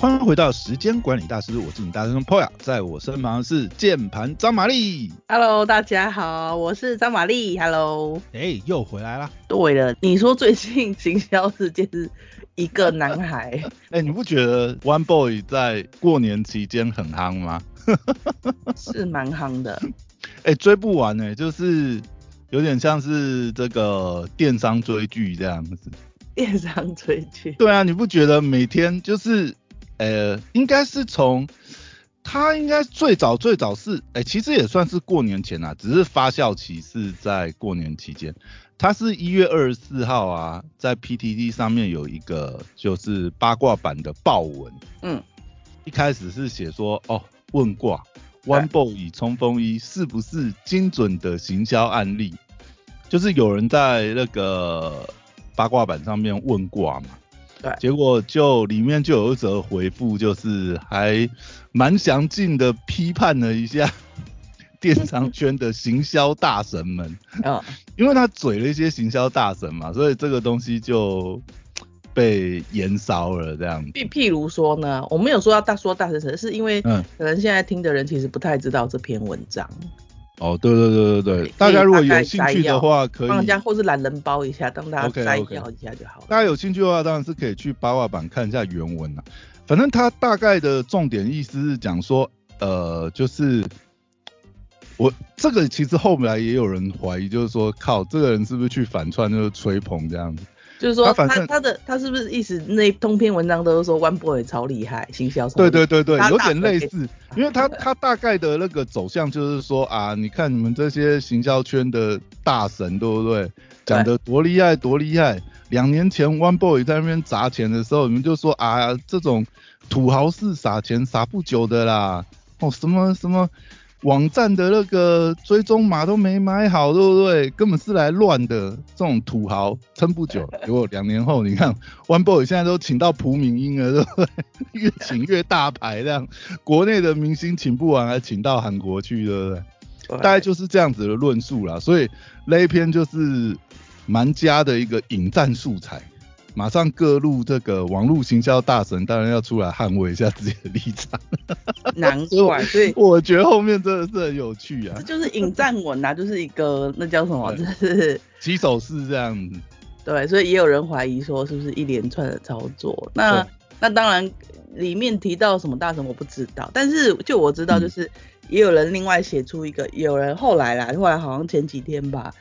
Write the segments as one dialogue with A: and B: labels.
A: 欢迎回到时间管理大师，我是你大师兄 Poya，在我身旁是键盘张玛丽。
B: Hello，大家好，我是张玛丽。Hello，
A: 哎，又回来啦。
B: 对了，你说最近行销事件是一个男孩，
A: 哎，你不觉得 One Boy 在过年期间很夯吗？
B: 是蛮夯的。
A: 哎，追不完呢、就是有点像是这个电商追剧这样子。
B: 电商追剧，
A: 对啊，你不觉得每天就是，呃，应该是从他应该最早最早是，哎、其实也算是过年前啊，只是发酵期是在过年期间。他是一月二十四号啊，在 PTT 上面有一个就是八卦版的爆文，
B: 嗯，
A: 一开始是写说，哦，问卦，One Boy 与冲锋衣是不是精准的行销案例？就是有人在那个八卦版上面问卦嘛，
B: 对。
A: 结果就里面就有一则回复，就是还蛮详尽的批判了一下 电商圈的行销大神们，
B: 嗯，
A: 因为他嘴了一些行销大神嘛，所以这个东西就被延烧了这样子。
B: 譬譬如说呢，我没有说要大说大神神，是因为
A: 嗯。
B: 可能现在听的人其实不太知道这篇文章，
A: 哦，对对对对对
B: 对，
A: 大家如果有兴趣的话，可以
B: 帮人家或是懒人包一下，当大家摘要一下就好了。
A: 大家有兴趣的话，当然是可以去八卦版看一下原文啦。反正他大概的重点意思是讲说，呃，就是我这个其实后来也有人怀疑，就是说靠这个人是不是去反串就是吹捧这样子？
B: 就是说他
A: 他
B: 的他是不是意思那通篇文章都是说 One Boy 超厉害，行销超
A: 对对对对，有点类似，因为他他大概的那个走向就是说啊，你看你们这些行销圈的大神，对不对？讲的多厉害多厉害。两年前 One Boy 在那边砸钱的时候，你们就说啊，这种土豪式撒钱撒不久的啦，哦什么什么网站的那个追踪码都没买好，对不对？根本是来乱的，这种土豪撑不久。结果两年后，你看 One Boy 现在都请到蒲敏英了，对不对？越请越大牌，这样 国内的明星请不完，还请到韩国去，对不对？
B: 对
A: 大概就是这样子的论述啦。所以那一篇就是蛮佳的一个引战素材。马上各路这个网络行销大神当然要出来捍卫一下自己的立场。
B: 难怪，所以
A: 我觉得后面真的是很有趣啊
B: 这，就是引战文啊，就是一个那叫什么，就是
A: 起手式这样子。
B: 对，所以也有人怀疑说是不是一连串的操作。那那当然里面提到什么大神我不知道，但是就我知道
A: 嗯
B: 就是也有人另外写出一个，有人后来啦，后来好像前几天吧。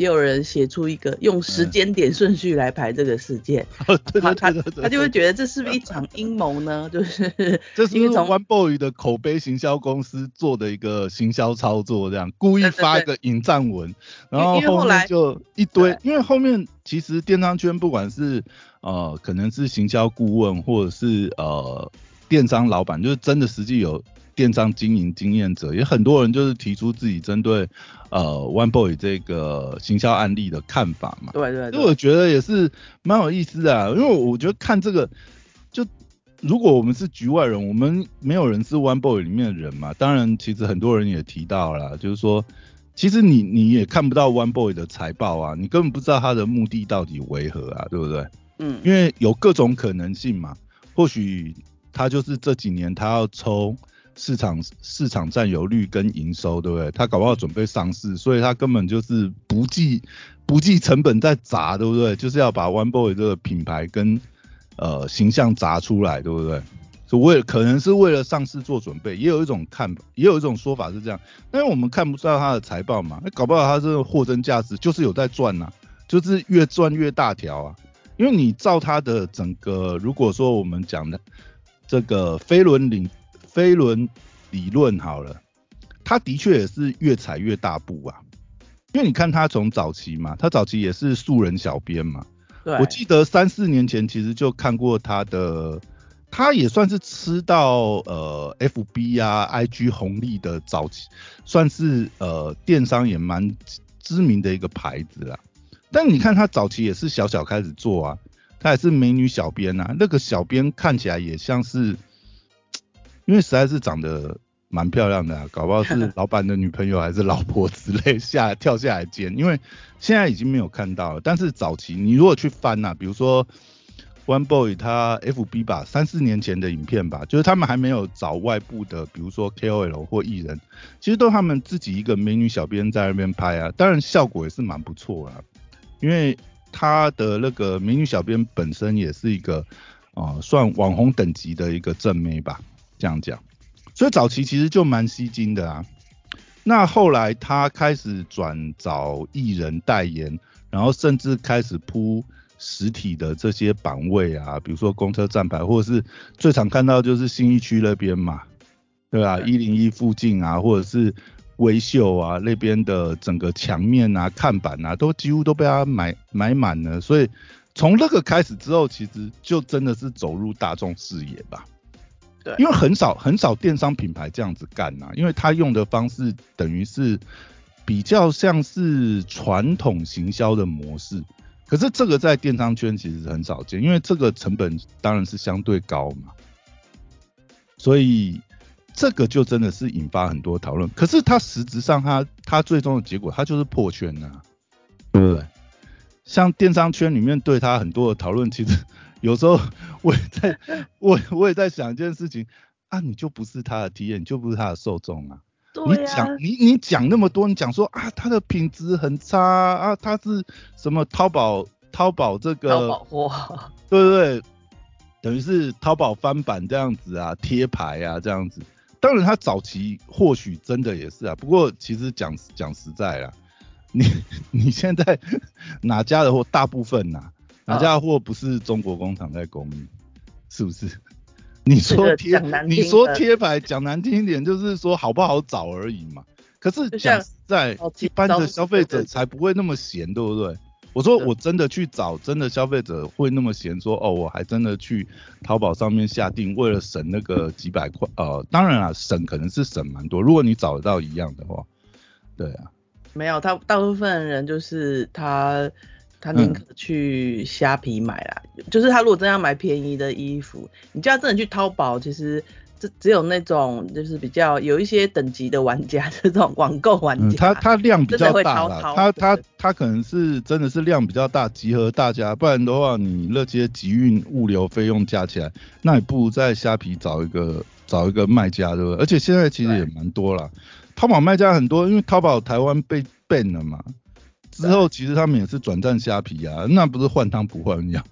B: 也有人写出一个用时间点顺序来排这个事件，他他他就会觉得这是不是一场阴谋呢？就是
A: 这是
B: 因为从
A: One Boy 的口碑行销公司做的一个行销操作，这样故意发一个引战文，然后
B: 后来
A: 后面就一堆，因为后面其实电商圈不管是呃可能是行销顾问或者是呃电商老板，就是真的实际有电商经营经验者，也很多人就是提出自己针对呃 One Boy 这个行销案例的看法嘛。
B: 对对对，
A: 所以我觉得也是蛮有意思的、啊，因为我觉得看这个，就如果我们是局外人，我们没有人是 One Boy 里面的人嘛，当然其实很多人也提到了，就是说，其实你你也看不到 One Boy 的财报啊，你根本不知道他的目的到底为何啊，对不对？
B: 嗯，
A: 因为有各种可能性嘛，或许他就是这几年他要抽市场市场占有率跟营收，对不对？他搞不好准备上市，所以他根本就是不计不计成本在砸，对不对？就是要把 One Boy 这个品牌跟呃形象砸出来，对不对？是为了可能是为了上市做准备，也有一种看法，也有一种说法是这样，但是我们看不到他的财报嘛，那搞不好他这个货真价实，就是有在赚呐、就是越赚越大条啊。因为你照他的整个，如果说我们讲的这个飞轮领飞轮理论好了，他的确也是越踩越大步啊。因为你看他从早期嘛，他早期也是素人小编嘛，
B: 对，
A: 我记得三四年前其实就看过他的，他也算是吃到呃 FB 啊 IG 红利的早期，算是呃电商也蛮知名的一个牌子啦。但你看他早期也是小小开始做啊，他也是美女小编啊，那个小编看起来也像是，因为实在是长得蛮漂亮的啊，搞不好是老板的女朋友还是老婆之类下跳下来捡，因为现在已经没有看到了。但是早期你如果去翻呐、比如说 One Boy 他 FB 吧，三四年前的影片吧，就是他们还没有找外部的，比如说 KOL 或艺人，其实都他们自己一个美女小编在那边拍啊，当然效果也是蛮不错啊，因为他的那个美女小编本身也是一个啊、算网红等级的一个正妹吧，这样讲，所以早期其实就蛮吸睛的啊。那后来他开始转找艺人代言，然后甚至开始铺实体的这些版位啊，比如说公车站牌，或者是最常看到就是新一区那边嘛，对啊、一零一附近啊，或者是微秀啊那边的整个墙面啊、看板啊，都几乎都被他买买满了。所以从那个开始之后，其实就真的是走入大众视野吧。
B: 对
A: 因为很少很少电商品牌这样子干呐、因为他用的方式等于是比较像是传统行销的模式，可是这个在电商圈其实很少见，因为这个成本当然是相对高嘛，所以这个就真的是引发很多讨论。可是它实质上它它最终的结果，它就是破圈呐、对不对？像电商圈里面对它很多的讨论，其实有时候我也在我我也在想一件事情啊，你就不是他的 T，你就不是他的受众啊。你讲你你讲那么多，你讲说啊，它的品质很差啊，它是什么淘宝淘宝这个
B: 淘宝货，
A: 对不对？等于是淘宝翻版这样子啊，贴牌啊这样子。当然，它早期或许真的也是啊，不过其实讲讲实在啦，你你现在哪家的货，大部分呐、哪家的货不是中国工厂在供应，是不是？你
B: 这个
A: 说贴，你说贴牌，讲难听一点，就是说好不好找而已嘛。可是讲在一般的消费者才不会那么闲，对不对？我说我真的去找，真的消费者会那么闲说，哦，我还真的去淘宝上面下定，为了省那个几百块，呃，当然啊，省可能是省蛮多，如果你找得到一样的话，对啊，
B: 没有，他大部分人就是他他宁可去虾皮买啦，就是他如果真要买便宜的衣服，你叫他真的去淘宝，其实这只有那种就是比较有一些等级的玩家，这种网购玩
A: 嗯，
B: 家，
A: 他他量比较大啦，
B: 淘淘
A: 它它
B: 对
A: 它可能是真的是量比较大，集合大家，不然的话，你那些集运物流费用加起来，那你不如在虾皮找一个找一个卖家，对不对？而且现在其实也蛮多啦，淘宝卖家很多，因为淘宝台湾被 ban 了嘛，之后其实他们也是转战虾皮啊，那不是换汤不换药。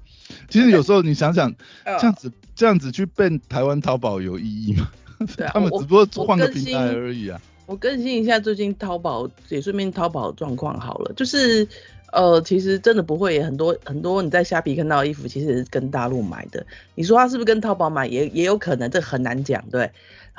A: 其实有时候你想想，
B: 呃
A: 这样子这样子去 ban 台湾淘宝有意义吗？他们只不过
B: 我
A: 换个平台而已啊。
B: 我更新一下最近淘宝，也顺便淘宝的状况好了，就是呃，其实真的不会，很多很多你在虾皮看到的衣服，其实是跟大陆买的。你说他是不是跟淘宝买，也也有可能，这很难讲，对。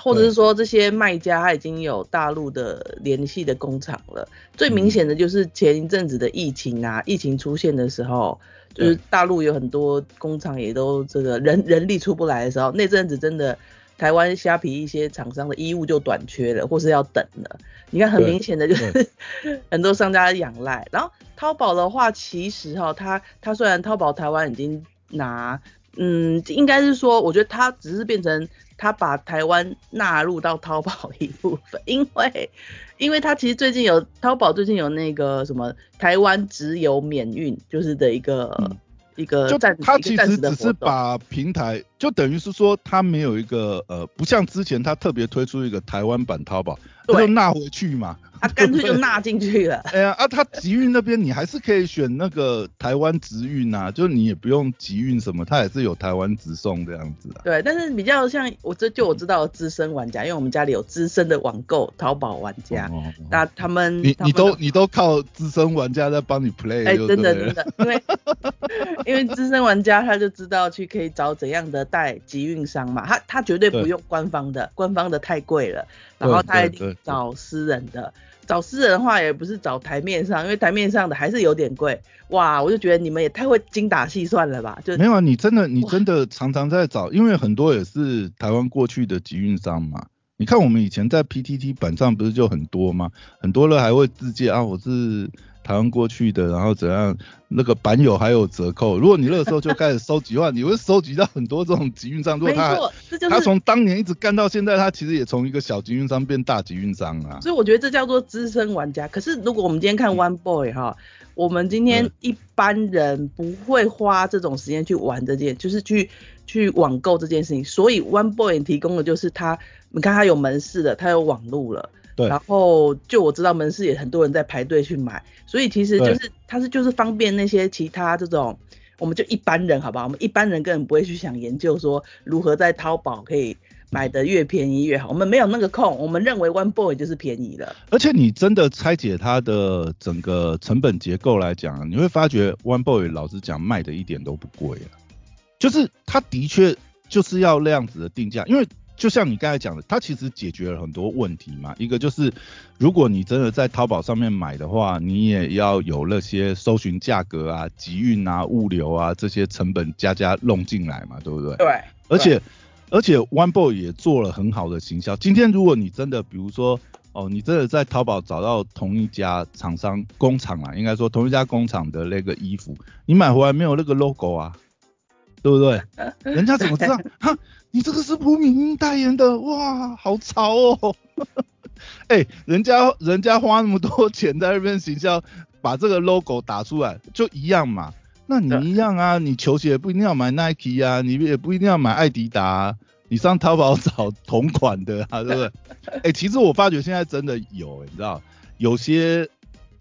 B: 或者是说这些卖家他已经有大陆的联系的工厂了。最明显的就是前一阵子的疫情啊，疫情出现的时候，就是大陆有很多工厂也都这个人人力出不来的时候，那阵子真的台湾虾皮一些厂商的衣物就短缺了，或是要等了。你看很明显的就是 很多商家仰赖。然后淘宝的话，其实哈，它它虽然淘宝台湾已经拿，嗯，应该是说，我觉得它只是变成它把台湾纳入到淘宝一部分，因为因为它其实最近有淘宝最近有那个什么台湾直邮免运，就是的一个、
A: 嗯
B: 一个
A: 就
B: 暂
A: 他其实只是。把平台，就等于是说他没有一个呃，不像之前他特别推出一个台湾版淘宝，他
B: 对
A: 就纳回去嘛。
B: 他干脆就纳进去了。
A: 哎呀啊，他集运那边你还是可以选那个台湾直运啊，就你也不用集运什么，它也是有台湾直送这样子啊。
B: 对，但是比较像我这就我知道资深玩家，因为我们家里有资深的网购淘宝玩家，
A: 哦哦
B: 那他们
A: 你你都你都靠资深玩家在帮你 play，
B: 哎、
A: 就
B: 真的真的，因为因为资深玩家他就知道去可以找怎样的代集运商嘛，他他绝对不用官方的，官方的太贵了，然后他一定
A: 对对
B: 找私人的，找私人的话也不是找台面上，因为台面上的还是有点贵，哇，我就觉得你们也太会精打细算了吧，就
A: 没有啊，你真的你真的常常在找，因为很多也是台湾过去的集运商嘛。你看我们以前在 PTT 版上不是就很多吗？很多人还会自荐啊，我是台湾过去的，然后怎样那个版友还有折扣。如果你那个时候就开始收集的话，你会收集到很多这种集运商。如果他他从当年一直干到现在，他其实也从一个小集运商变大集运商啊。
B: 所以我觉得这叫做资深玩家。可是如果我们今天看 One Boy 哈，我们今天一般人不会花这种时间去玩这件，就是去去网购这件事情。所以 One Boy 提供的就是他，你看他有门市的，他有网路了。然后就我知道门市也很多人在排队去买，所以其实就是它是就是方便那些其他这种，我们就一般人好吧，我们一般人根本不会去想研究说如何在淘宝可以买的越便宜越好，我们没有那个空，我们认为 One Boy 就是便宜了。
A: 而且你真的拆解它的整个成本结构来讲，你会发觉 One Boy 老实讲卖的一点都不贵啊，就是它的确就是要那样子的定价，因为。就像你刚才讲的，它其实解决了很多问题嘛。一个就是，如果你真的在淘宝上面买的话，你也要有那些搜寻价格啊、集运啊、物流啊这些成本加加弄进来嘛，对不对？
B: 对。
A: 而且而且，One Boy 也做了很好的行销。今天如果你真的，比如说，哦，你真的在淘宝找到同一家厂商工厂啊，应该说同一家工厂的那个衣服，你买回来没有那个 logo 啊？对不对？人家怎么知道？哈，你这个是蒲敏英代言的，哇，好潮哦！哎，人家人家花那么多钱在那边行销，把这个 logo 打出来，就一样嘛。那你一样啊，你球鞋不一定要买 Nike 啊，你也不一定要买艾迪达，你上淘宝找同款的啊，对不对？哎，其实我发觉现在真的有，你知道，有些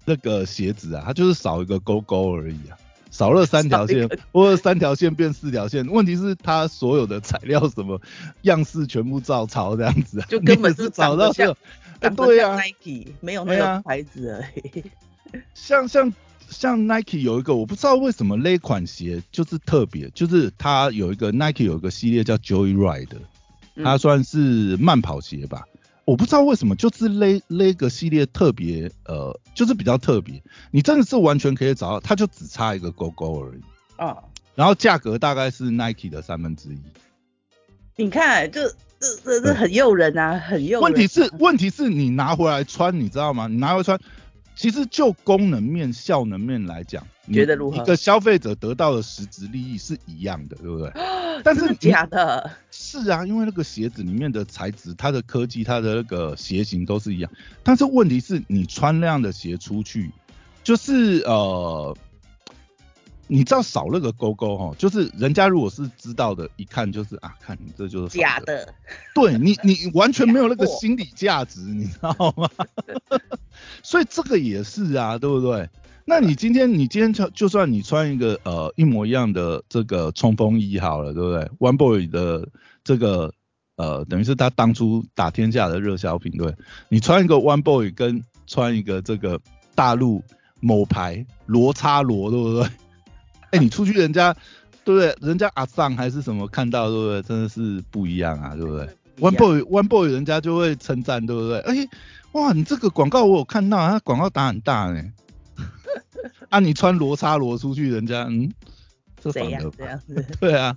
A: 那个鞋子啊，它就是少一个勾勾而已啊。少了三条线，或者三条线变四条线，问题是它所有的材料什么样式全部照抄这样子啊，
B: 就根本是找到
A: 这，
B: 对啊，Nike 没有那个牌子而已。
A: 像像像 Nike 有一个，我不知道为什么那款鞋就是特别，就是它有一个 Nike 有一个系列叫 Joyride，它算是慢跑鞋吧。我不知道为什么，就是那那个系列特别，呃，就是比较特别。你真的是完全可以找到，它就只差一个勾勾而已。啊。然后价格大概是 Nike 的三分之一。
B: 你看，这这这这很诱人啊，很诱人。
A: 问题是，问题是你拿回来穿，你知道吗？你拿回来穿，其实就功能面、效能面来讲，
B: 觉得如何？
A: 一个消费者得到的实质利益是一样的，对不对？但是
B: 假的。
A: 是啊，因为那个鞋子里面的材质、它的科技、它的那个鞋型都是一样。但是问题是你穿那样的鞋出去，就是呃，你知道少那个勾勾哈，就是人家如果是知道的，一看就是啊，看你这就是
B: 假的。
A: 对你，你完全没有那个心理价值，你知道吗？所以这个也是啊，对不对？那你今天你今天就就算你穿一个呃一模一样的这个冲锋衣好了，对不对？One Boy 的这个呃等于是他当初打天下的热销品，对。你穿一个 One Boy 跟穿一个这个大陆某牌罗叉罗，对不对？哎，你出去人家对不对？人家阿桑还是什么看到对不对？真的是不一样啊，对不对？One Boy One Boy 人家就会称赞，对不对？哎，哇，你这个广告我有看到，他广告打很大呢。啊，你穿罗叉罗出去，人家嗯，
B: 这反而这样子。
A: 对啊，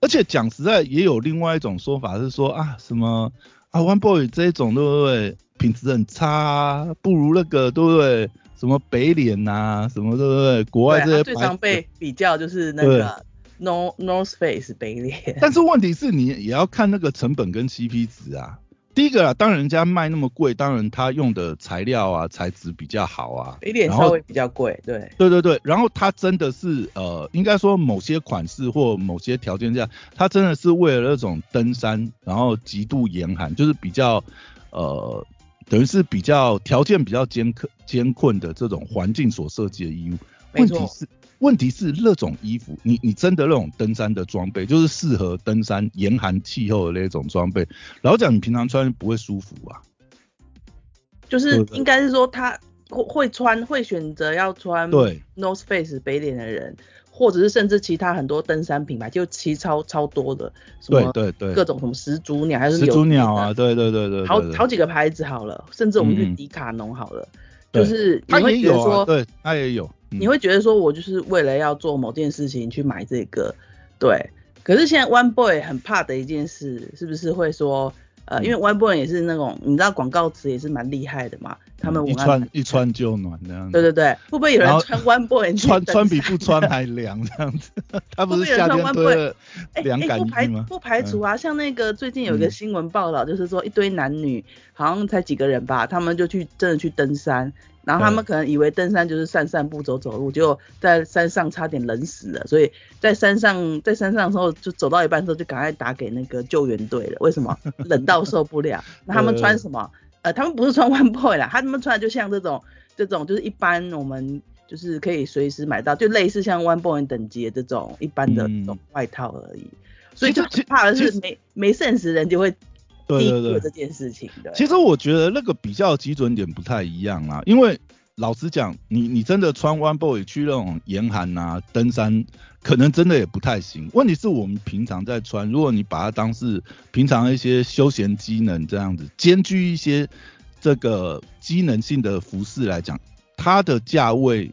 A: 而且讲实在，也有另外一种说法是说啊，什么啊，One Boy 这一种对不对？品质很差，不如那个对不对？什么北脸呐，什么对不对？国外这些
B: 最常被比较就是那个 North North Face 北脸。
A: 但是问题是你也要看那个成本跟 CP 值啊。第一个啊，当人家卖那么贵，当然他用的材料啊材质比较好啊，
B: 一点稍微比较贵，对，
A: 对对对，然后他真的是呃，应该说某些款式或某些条件下，他真的是为了那种登山，然后极度严寒，就是比较呃，等于是比较条件比较艰苛艰困的这种环境所设计的衣物，问题是。问题是那种衣服，你你真的那种登山的装备，就是适合登山严寒气候的那种装备。老讲你平常穿不会舒服啊。
B: 就是应该是说他会会穿会选择要穿
A: 对
B: North Face 北脸的人，或者是甚至其他很多登山品牌，就其超超多的，什么
A: 对对
B: 各种什么始祖鸟还是
A: 始祖鸟啊，对对对对，
B: 好好几个牌子好了，甚至我们去迪卡侬好了，就是
A: 他
B: 也有
A: 说，对他也有。
B: 你会觉得说，我就是为了要做某件事情去买这个，对。可是现在 One Boy 很怕的一件事，是不是会说，呃，因为 One Boy 也是那种，你知道广告词也是蛮厉害的嘛，他们
A: 一穿一穿就暖这样子。
B: 对对对，会不会有人穿 One Boy
A: 穿穿比不穿还凉这样子 他不是夏天
B: One Boy？
A: 了
B: 哎
A: 凉感吗？
B: 不排除啊，像那个最近有一个
A: 嗯
B: 新闻报道，就是说一堆男女好像才几个人吧，他们就去真的去登山，然后他们
A: 嗯
B: 可能以为登山就是散散步、走走路，结果在山上差点冷死了，所以在山上在山上的时候就走到一半的时候就赶快打给那个救援队了。为什么？冷到受不了。那他们穿什么？呃，他们不是穿 One Boy 啦，他们穿的就像这种这种就是一般我们就是可以随时买到，就类似像 One Boy 等级的这种一般的
A: 嗯
B: 这种外套而已。所以就怕的是没没 sense 人就会低估这件事情。的，
A: 其实我觉得那个比较基准点不太一样啦，因为老实讲，你你真的穿 One Boy 去那种严寒啊、登山，可能真的也不太行。问题是我们平常在穿，如果你把它当是平常一些休闲机能这样子，兼具一些这个机能性的服饰来讲，它的价位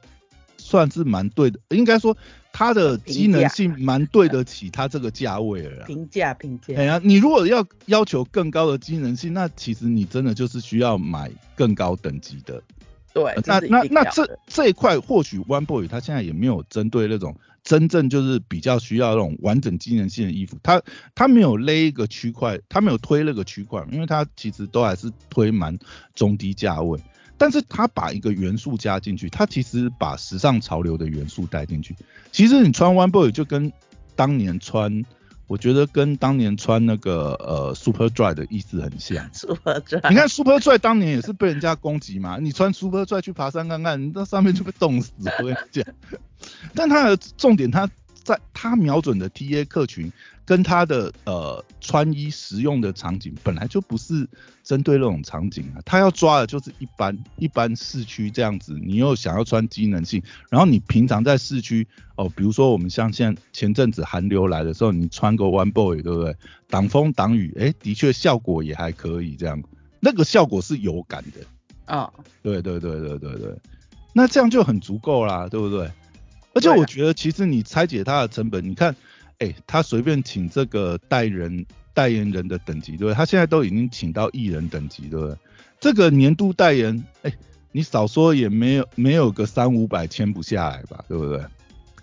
A: 算是蛮对的，应该说它的机能性蛮对得起它这个价位了啦。
B: 评价评价
A: 哎。呀，你如果要要求更高的机能性，那其实你真的就是需要买更高等级的。
B: 对
A: 呃，那那那这这一块，或许 One Boy 它现在也没有针对那种真正就是比较需要那种完整机能性的衣服，它它没有勒一个区块，它没有推那个区块，因为它其实都还是推蛮中低价位。但是他把一个元素加进去，他其实把时尚潮流的元素带进去。其实你穿 One Boy 就跟当年穿，我觉得跟当年穿那个呃 Super Dry 的意思很像。
B: Super Dry，
A: 你看 Super Dry 当年也是被人家攻击嘛，你穿 Super Dry 去爬山看看，你到上面就被冻死，我跟你讲。但它的重点，它在他瞄准的 TA 客群跟他的呃穿衣实用的场景，本来就不是针对那种场景啊，他要抓的就是一般一般市区这样子，你又想要穿机能性，然后你平常在市区哦，比如说我们像现在前阵子寒流来的时候，你穿个 One Boy 对不对？挡风挡雨，哎，的确效果也还可以，这样那个效果是有感的。
B: 啊，
A: 对对对对对对，那这样就很足够啦，对不对？而且我觉得其实你拆解它的成本，你看，哎，他随便请这个代人代言人的等级，对不对？他现在都已经请到艺人等级，对不对？这个年度代言，哎，你少说也没有没有个三五百签不下来吧，对不对？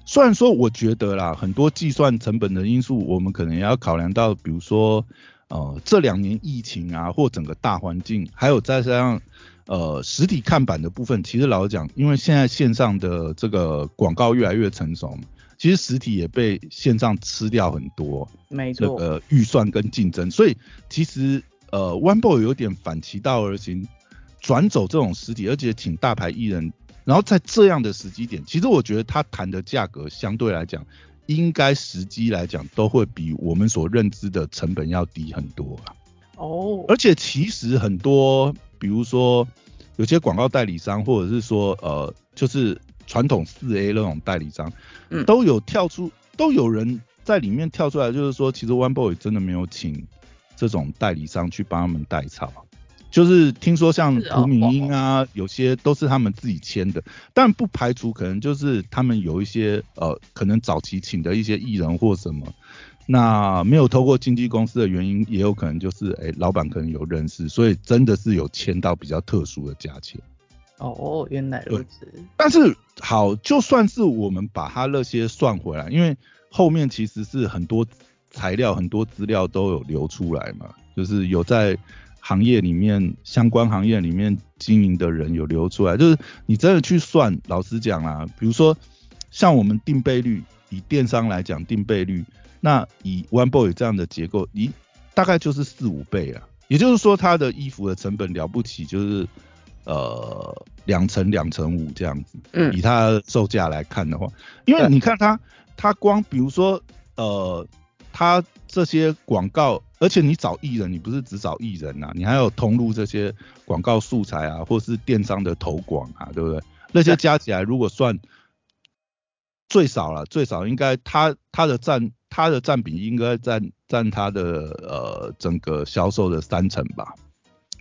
A: 虽然说我觉得啦，很多计算成本的因素，我们可能也要考量到，比如说，呃，这两年疫情啊，或整个大环境，还有再加上呃实体看板的部分，其实老实讲，因为现在线上的这个广告越来越成熟嘛，其实实体也被线上吃掉很多这
B: 没错，
A: 呃预算跟竞争，所以其实呃 One Boy 有点反其道而行，转走这种实体，而且请大牌艺人，然后在这样的时机点，其实我觉得他谈的价格相对来讲，应该时机来讲都会比我们所认知的成本要低很多啊。
B: 哦，
A: 而且其实很多，比如说有些广告代理商，或者是说呃，就是传统四 A 那种代理商，
B: 嗯
A: 都有跳出，都有人在里面跳出来，就是说，其实 One Boy 真的没有请这种代理商去帮他们代操。就是听说像
B: 是哦
A: 涂敏英啊，有些都是他们自己签的，但不排除可能就是他们有一些呃，可能早期请的一些艺人或什么，那没有透过经纪公司的原因，也有可能就是哎、老板可能有认识，所以真的是有签到比较特殊的价钱。
B: 哦，原来如此，
A: 但是好，就算是我们把它那些算回来，因为后面其实是很多材料、很多资料都有流出来嘛，就是有在行业里面相关行业里面经营的人有流出来，就是你真的去算，老实讲啦，比如说像我们定倍率，以电商来讲定倍率，那以 One Boy 这样的结构，你大概就是四五倍啊，也就是说它的衣服的成本了不起就是呃两成两成五这样子，
B: 嗯。
A: 以它售价来看的话，因为你看它它光比如说呃它这些广告，而且你找艺人，你不是只找艺人啊，你还有通路这些广告素材啊，或是电商的投广啊，对不对？那些加起来如果算最少了，最少应该它它的占它的占比应该占占它的呃整个销售的三成吧。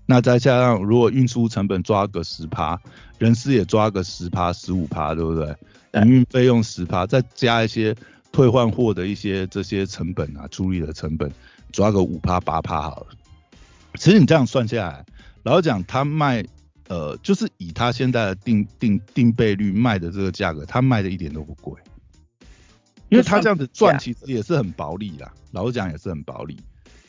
A: 那再加上如果运输成本抓个十趴，人事也抓个十趴十五趴，对不对？
B: 对
A: 营运费用十趴，再加一些退换货的一些这些成本啊，处理的成本，抓个五趴八趴好了。其实你这样算下来，老实讲，他卖呃，就是以他现在的定定定倍率卖的这个价格，他卖的一点都不贵，因为他这样子赚其实也是很薄利啦，老实讲也是很薄利。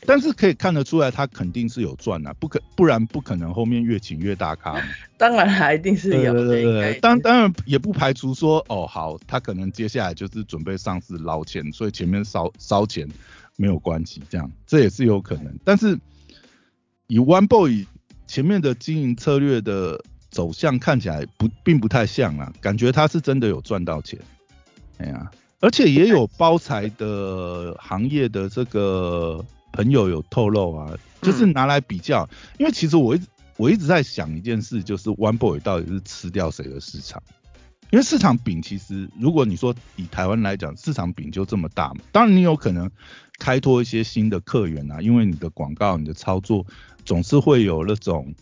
A: 但是可以看得出来，他肯定是有赚啊，不可不然不可能后面越请越大咖。
B: 当然还一定是有。
A: 对对对，当当然也不排除说，哦好，他可能接下来就是准备上市捞钱，所以前面烧烧钱没有关系，这样这也是有可能。但是以 One Boy 前面的经营策略的走向看起来不并不太像啊，感觉他是真的有赚到钱。哎呀，而且也有包材的行业的这个。朋友有透露啊，就是拿来比较，因为其实我一直我一直在想一件事，就是 One Boy 到底是吃掉谁的市场？因为市场饼其实，如果你说以台湾来讲，市场饼就这么大嘛，当然你有可能开拓一些新的客源啊，因为你的广告、你的操作总是会有那种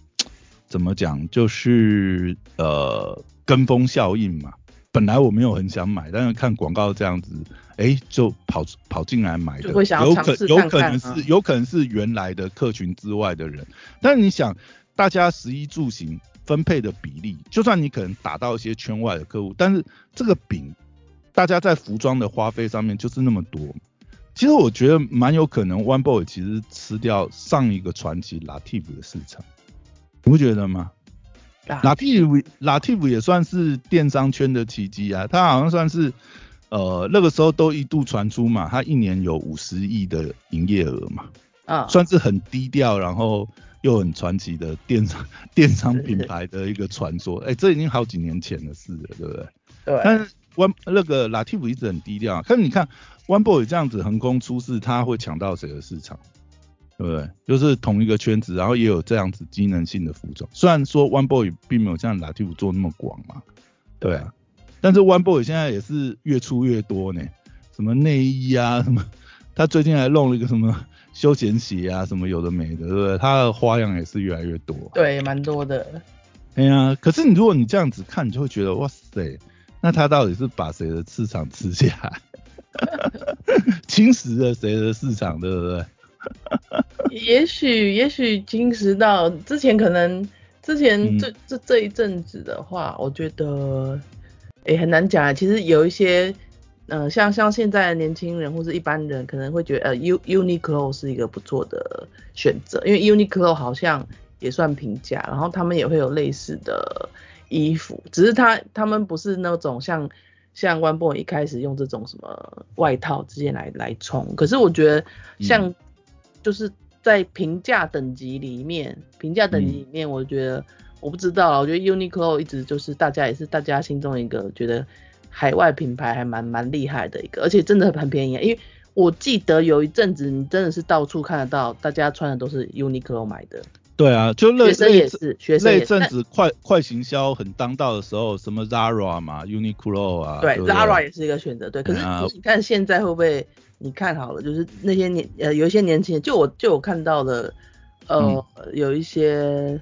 A: 怎么讲，就是呃跟风效应嘛。本来我没有很想买，但是看广告这样子，哎，就跑跑进来买的，有可有可能是有可能是原来的客群之外的人。但是你想，大家食衣住行分配的比例，就算你可能打到一些圈外的客户，但是这个饼，大家在服装的花费上面就是那么多。其实我觉得蛮有可能，One Boy 其实吃掉上一个传奇 Latif 的市场，你不觉得吗？Lativ Lativ 也算是电商圈的奇迹啊，他好像算是呃那个时候都一度传出嘛，他一年有五十亿的营业额嘛，啊，算是很低调，然后又很传奇的电商 电商品牌的一个传说，哎，这已经好几年前的事了，对不对？
B: 对。
A: 但是 One 那个 Latif 一直很低调，可是你看 One Boy 这样子横空出世，他会抢到谁的市场？对不对？就是同一个圈子，然后也有这样子机能性的服装。虽然说 One Boy 并没有像 Lativ 做那么广嘛，对啊，但是 One Boy 现在也是越出越多呢。什么内衣啊，什么，他最近还弄了一个什么休闲鞋啊，什么有的没的，对不对？他的花样也是越来越多。
B: 对，蛮多的。
A: 哎呀，可是你如果你这样子看，你就会觉得哇塞，那他到底是把谁的市场吃下来？侵蚀了谁的市场，对不对？
B: 也许，也许侵蚀到之前可能之前这这这一阵子的话，我觉得也很难讲。其实有一些，呃，像像现在的年轻人或是一般人可能会觉得，呃，U Uniqlo 是一个不错的选择，因为 Uniqlo 好像也算平价，然后他们也会有类似的衣服，只是他他们不是那种像像 One Boy 一开始用这种什么外套直接来来冲，可是我觉得像。就是在评价等级里面，评价等级里面，我觉得我不知道，我觉得 Uniqlo 一直就是大家也是大家心中一个觉得海外品牌还蛮蛮厉害的一个，而且真的很便宜。因为我记得有一阵子你真的是到处看得到，大家穿的都是 Uniqlo 买的。
A: 对啊，就
B: 学生也是，学生
A: 那阵子快快行销很当道的时候，什么 Zara 嘛，Uniqlo 啊，
B: 对，Zara 也是一个选择。对，可是你看现在会不会？你看好了，就是那些年呃有一些年轻人，就我就我看到的，呃有一些，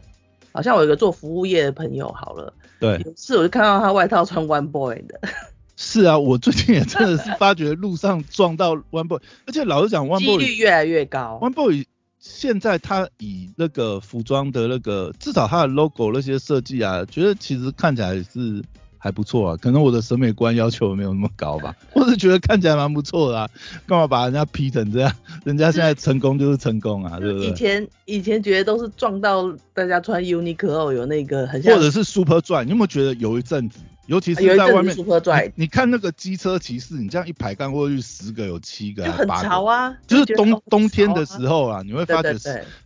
B: 好像我有一个做服务业的朋友，好了，
A: 对，
B: 有次我就看到他外套穿 One Boy 的。
A: 是啊，我最近也真的是发觉路上撞到 One Boy，而且老实讲，One Boy
B: 几率越来越高。
A: One Boy 现在他以那个服装的那个，至少他的 logo 那些设计啊，觉得其实看起来是。还不错啊，可能我的审美观要求没有那么高吧，我是觉得看起来蛮不错的啊，干嘛把人家 P 成这样？人家现在成功就是成功啊，对不对？
B: 以前以前觉得都是撞到大家穿 Uniqlo 有那个很像，
A: 或者是 Super Dry，你有没有觉得有一阵子，尤其是在外面
B: Super Dry，
A: 你看那个机车骑士，你这样一排干过去十个有七个，
B: 就很潮啊，
A: 就是冬冬天的时候啊，你会发觉，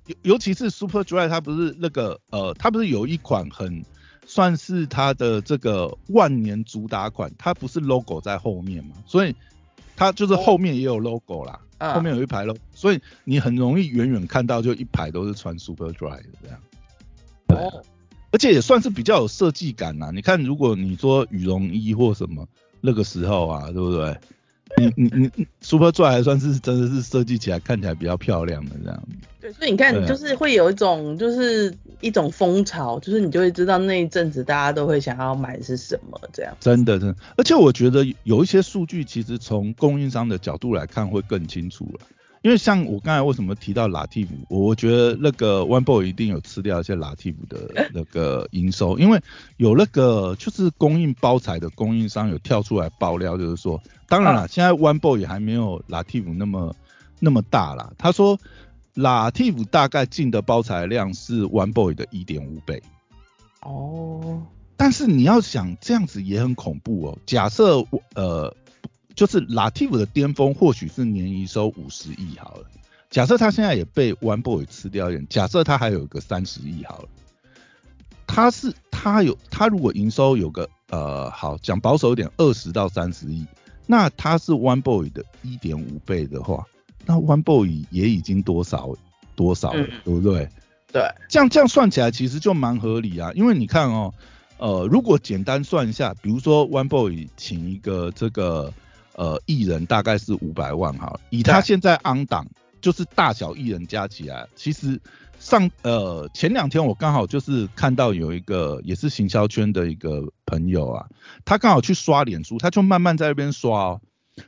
A: 尤尤其是 Super Dry，它不是那个呃，它不是有一款很。算是它的这个万年主打款，它不是 logo 在后面嘛，所以它就是后面也有 logo 啦，后面有一排 logo，所以你很容易远远看到就一排都是穿 Super Dry 的这样。哦，而且也算是比较有设计感呐。你看，如果你说羽绒衣或什么那个时候啊，对不对？你你你 Super Dry 还算是真的是设计起来看起来比较漂亮的这样。
B: 对，所以你看，就是会有一种就是一种风潮，就是你就会知道那一阵子大家都会想要买是什么这样。
A: 真的真的，而且我觉得有一些数据其实从供应商的角度来看会更清楚了，因为像我刚才为什么提到 Latif，我我觉得那个 One Boy 一定有吃掉一些 Latif 的 那个营收，因为有那个就是供应包材的供应商有跳出来爆料，就是说，当然了，现在 One Boy 也还没有 Latif 那么那么大啦。他说 Latif 大概进的包材量是 One Boy 的一点五倍。
B: 哦。
A: 但是你要想这样子也很恐怖哦。假设呃。就是 Lativ 的巅峰或许是年营收五十亿好了，假设他现在也被 One Boy 吃掉一点，假设他还有个三十亿好了，他是他有他如果营收有个呃好讲保守一点二十到三十亿，那他是 One Boy 的一点五倍的话，那 One Boy 也已经多少多少了，对不对？
B: 对，
A: 这样这样算起来其实就蛮合理啊，因为你看哦，呃如果简单算一下，比如说 One Boy 请一个这个。呃，艺人大概是五百万哈，以他现在昂档，就是大小艺人加起来，其实上呃前两天我刚好就是看到有一个也是行销圈的一个朋友啊，他刚好去刷脸书，他就慢慢在那边刷哦，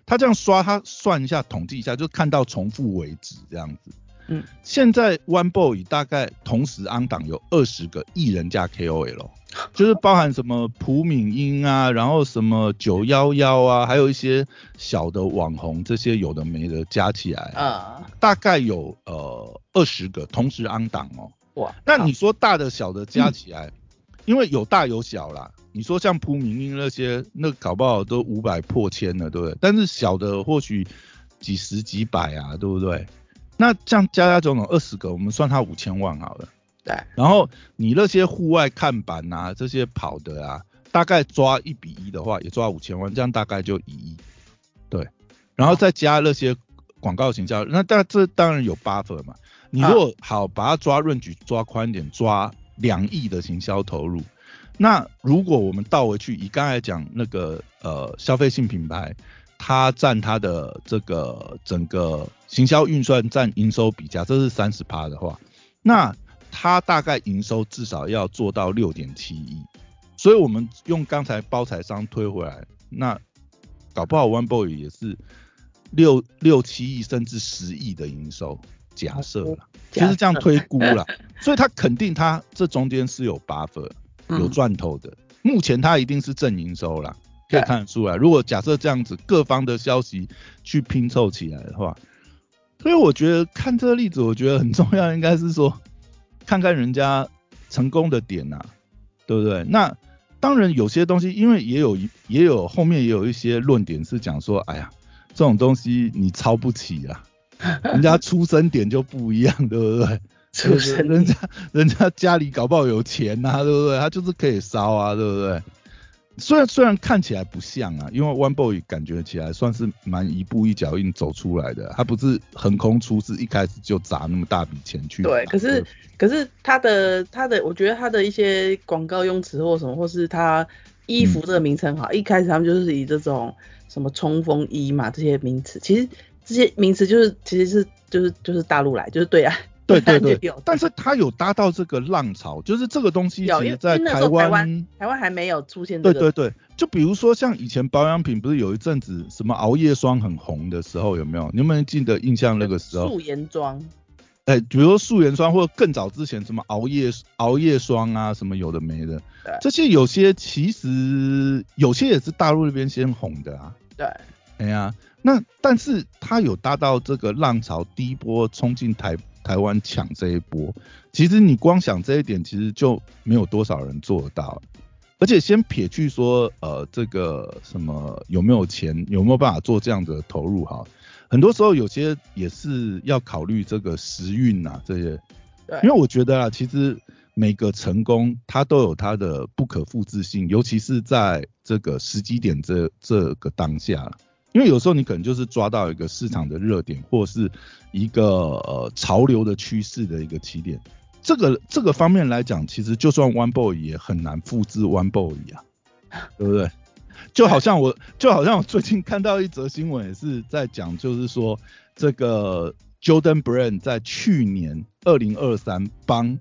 A: 他这样刷，他算一下统计一下，就看到重复为止这样子。嗯，现在 One Boy 大概同时安档有二十个艺人加 KOL，就是包含什么朴敏英啊，然后什么九幺幺啊，还有一些小的网红，这些有的没的加起来啊，大概有呃二十个同时安档哦。哇，那你说大的小的加起来，因为有大有小啦。你说像朴敏英那些，那搞不好都五百破千了，对不对？但是小的或许几十几百啊，对不对？那这样加加总总二十个，我们算它五千万好了。
B: 对。
A: 然后你那些户外看板啊，这些跑的啊，大概抓一比一的话，也抓五千万，这样大概就一亿。对。然后再加那些广告行销，那但这当然有 buffer 嘛。你如果好把它抓润局抓宽点，抓两亿的行销投入，那如果我们倒回去，以刚才讲那个呃消费性品牌。它占它的这个整个行销运算占营收比，假设是三十趴的话，那它大概营收至少要做到六点七亿。所以我们用刚才包材商推回来，那搞不好 One Boy 也是六六七亿甚至十亿的营收，假设了，就是这样推估了。所以它肯定它这中间是有 buffer 有赚头的，目前它一定是正营收了。可以看得出来，如果假设这样子各方的消息去拼凑起来的话，所以我觉得看这个例子，我觉得很重要，应该是说看看人家成功的点呐，对不对？那当然有些东西，因为也有也有后面也有一些论点是讲说，哎呀，这种东西你抄不起啊，人家出生点就不一样，对不对？
B: 出生
A: 人家人家家里搞不好有钱呐，对不对？他就是可以烧啊，对不对？虽然虽然看起来不像啊，因为 One Boy 感觉起来算是蛮一步一脚印走出来的，他不是横空出世，一开始就砸那么大笔钱去。
B: 对，可是可是他的他的，我觉得他的一些广告用词或什么，或是他衣服这个名称哈，一开始他们就是以这种什么冲锋衣嘛这些名词，其实这些名词就是其实是就是就是大陆来，就是对啊。
A: 对对对，但是他有搭到这个浪潮，就是这个东西其实在台湾，
B: 台湾还没有出现。
A: 对对对，就比如说像以前保养品不是有一阵子什么熬夜霜很红的时候，有没有？你有没有记得印象那个时候？
B: 素颜霜。
A: 哎，比如说素颜霜，或者更早之前什么熬夜熬夜霜啊，什么有的没的，这些有些其实有些也是大陆那边先红的啊。
B: 对。
A: 哎呀，那但是他有搭到这个浪潮，第一波冲进台。台湾抢这一波，其实你光想这一点，其实就没有多少人做得到。而且先撇去说，呃，这个什么有没有钱，有没有办法做这样的投入哈？很多时候有些也是要考虑这个时运呐，这些。
B: 对。
A: 因为我觉得啊，其实每个成功它都有它的不可复制性，尤其是在这个时机点这这个当下。因为有时候你可能就是抓到一个市场的热点，或是一个呃潮流的趋势的一个起点，这个这个方面来讲，其实就算 One Boy 也很难复制 One Boy 啊，对不对？就好像我就好像我最近看到一则新闻，也是在讲，就是说这个 Jordan Brand 在去年二零二三帮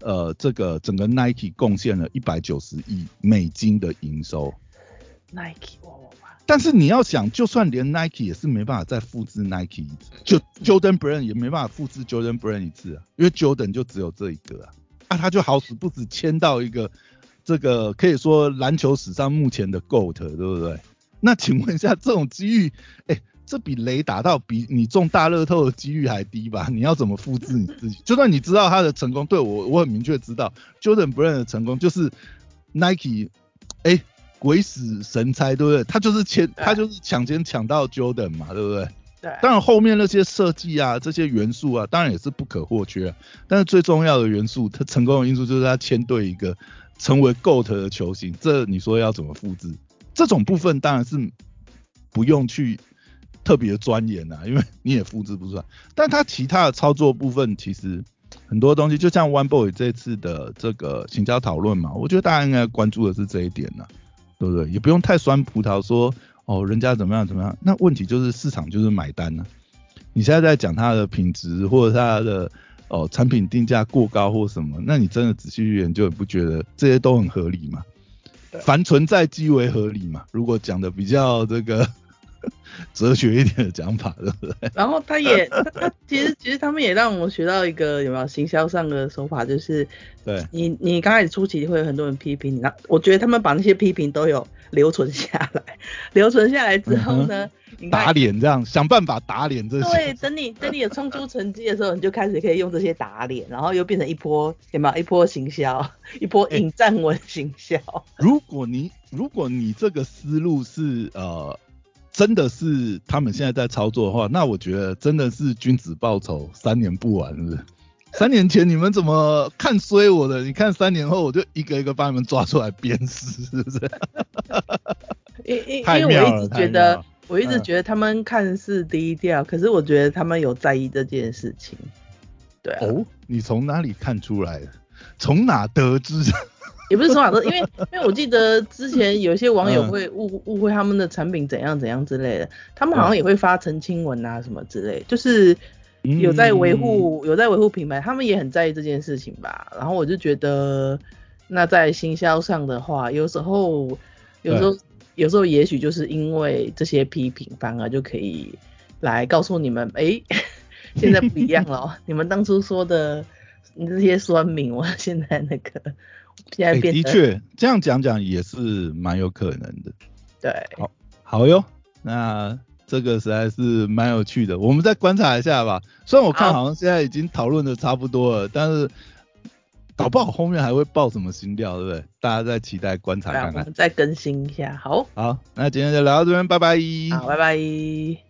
A: 呃这个整个 Nike 贡献了一百九十亿美金的营收。
B: Nike。
A: 但是你要想，就算连 Nike 也是没办法再复制 Nike 一次，就 Jordan Brand 也没办法复制 Jordan Brand 一次啊，因为 Jordan 就只有这一个啊，啊他就好死不死签到一个这个可以说篮球史上目前的 GOAT，对不对？那请问一下，这种机遇，哎，这比雷打到比你中大乐透的几率还低吧？你要怎么复制你自己？就算你知道他的成功，对我我很明确知道 Jordan Brand 的成功就是 Nike，哎。鬼使神差，对不对？他就是签，他就是抢先抢到 Jordan 嘛，对不对？
B: 对。
A: 当然后面那些设计啊，这些元素啊，当然也是不可或缺。但是最重要的元素，他成功的因素就是他签对一个成为 GOAT 的球星。这你说要怎么复制？这种部分当然是不用去特别钻研啊，因为你也复制不出来。但他其他的操作部分，其实很多东西，就像 One Boy 这次的这个请教讨论嘛，我觉得大家应该关注的是这一点呢。对不对？也不用太酸葡萄，说哦人家怎么样怎么样。那问题就是市场就是买单呢。你现在在讲它的品质或者它的哦产品定价过高或什么，那你真的仔细去研究，你不觉得这些都很合理吗？凡存在即为合理嘛。如果讲的比较这个。哲学一点的讲法，对不对？
B: 然后他也，他其实其实他们也让我学到一个有没有行销上的手法，就是
A: 对
B: 你你刚开始初期会有很多人批评你，那我觉得他们把那些批评都有留存下来，留存下来之后呢，
A: 打脸这样想办法打脸这些。
B: 对，等你等你有冲出成绩的时候，你就开始可以用这些打脸，然后又变成一波有没有一波行销，一波引战文行销。
A: 如果你如果你这个思路是呃。真的是他们现在在操作的话，那我觉得真的是君子报仇，三年不晚，是不是？三年前你们怎么看衰我的？你看三年后我就一个一个把你们抓出来鞭尸，是不是？
B: 因因 因为我一直觉得，我一直觉得他们看似低调，可是我觉得他们有在意这件事情。对。
A: 哦，你从哪里看出来的？从哪得知？
B: 也不是从哪都，因为 因为我记得之前有些网友会误误会他们的产品怎样怎样之类的，他们好像也会发澄清文啊什么之类，就是有在维护有在维护品牌，他们也很在意这件事情吧。然后我就觉得，那在行销上的话，有时候有时候有时候也许就是因为这些批评，反而就可以来告诉你们，哎，现在不一样了，你们当初说的你这些酸民，我现在那个。
A: 的确，这样讲讲也是蛮有可能的。
B: 对，
A: 好，好哟，那这个实在是蛮有趣的，我们再观察一下吧。虽然我看好像现在已经讨论的差不多了，但是搞不好后面还会爆什么新料，对不对？大家再期待观察看看，
B: 再更新一下。好，
A: 好，那今天就聊到这边，拜拜。
B: 好，拜拜。